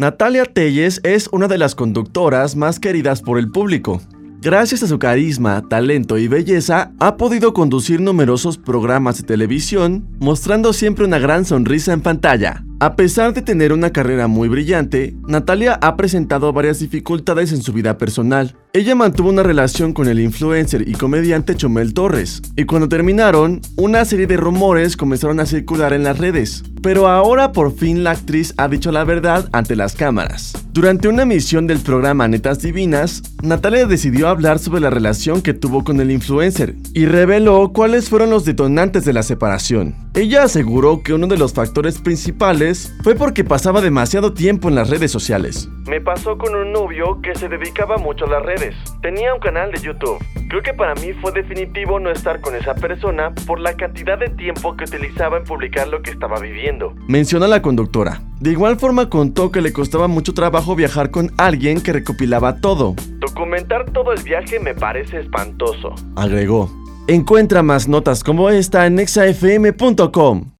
Natalia Telles es una de las conductoras más queridas por el público. Gracias a su carisma, talento y belleza, ha podido conducir numerosos programas de televisión, mostrando siempre una gran sonrisa en pantalla. A pesar de tener una carrera muy brillante, Natalia ha presentado varias dificultades en su vida personal. Ella mantuvo una relación con el influencer y comediante Chomel Torres, y cuando terminaron, una serie de rumores comenzaron a circular en las redes. Pero ahora por fin la actriz ha dicho la verdad ante las cámaras. Durante una emisión del programa Netas Divinas, Natalia decidió hablar sobre la relación que tuvo con el influencer y reveló cuáles fueron los detonantes de la separación. Ella aseguró que uno de los factores principales fue porque pasaba demasiado tiempo en las redes sociales. Me pasó con un novio que se dedicaba mucho a las redes. Tenía un canal de YouTube. Creo que para mí fue definitivo no estar con esa persona por la cantidad de tiempo que utilizaba en publicar lo que estaba viviendo. Mencionó la conductora. De igual forma contó que le costaba mucho trabajo viajar con alguien que recopilaba todo. Documentar todo el viaje me parece espantoso. Agregó. Encuentra más notas como esta en exafm.com.